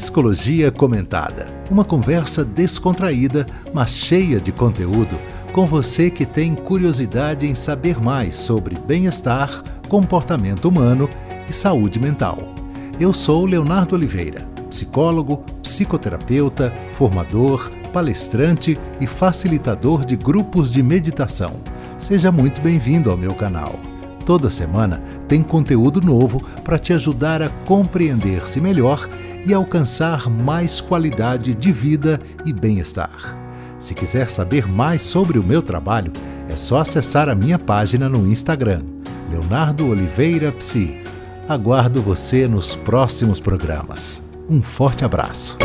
Psicologia Comentada. Uma conversa descontraída, mas cheia de conteúdo, com você que tem curiosidade em saber mais sobre bem-estar, comportamento humano e saúde mental. Eu sou Leonardo Oliveira, psicólogo, psicoterapeuta, formador, palestrante e facilitador de grupos de meditação. Seja muito bem-vindo ao meu canal. Toda semana tem conteúdo novo para te ajudar a compreender-se melhor e alcançar mais qualidade de vida e bem-estar. Se quiser saber mais sobre o meu trabalho, é só acessar a minha página no Instagram, Leonardo Oliveira Psi. Aguardo você nos próximos programas. Um forte abraço.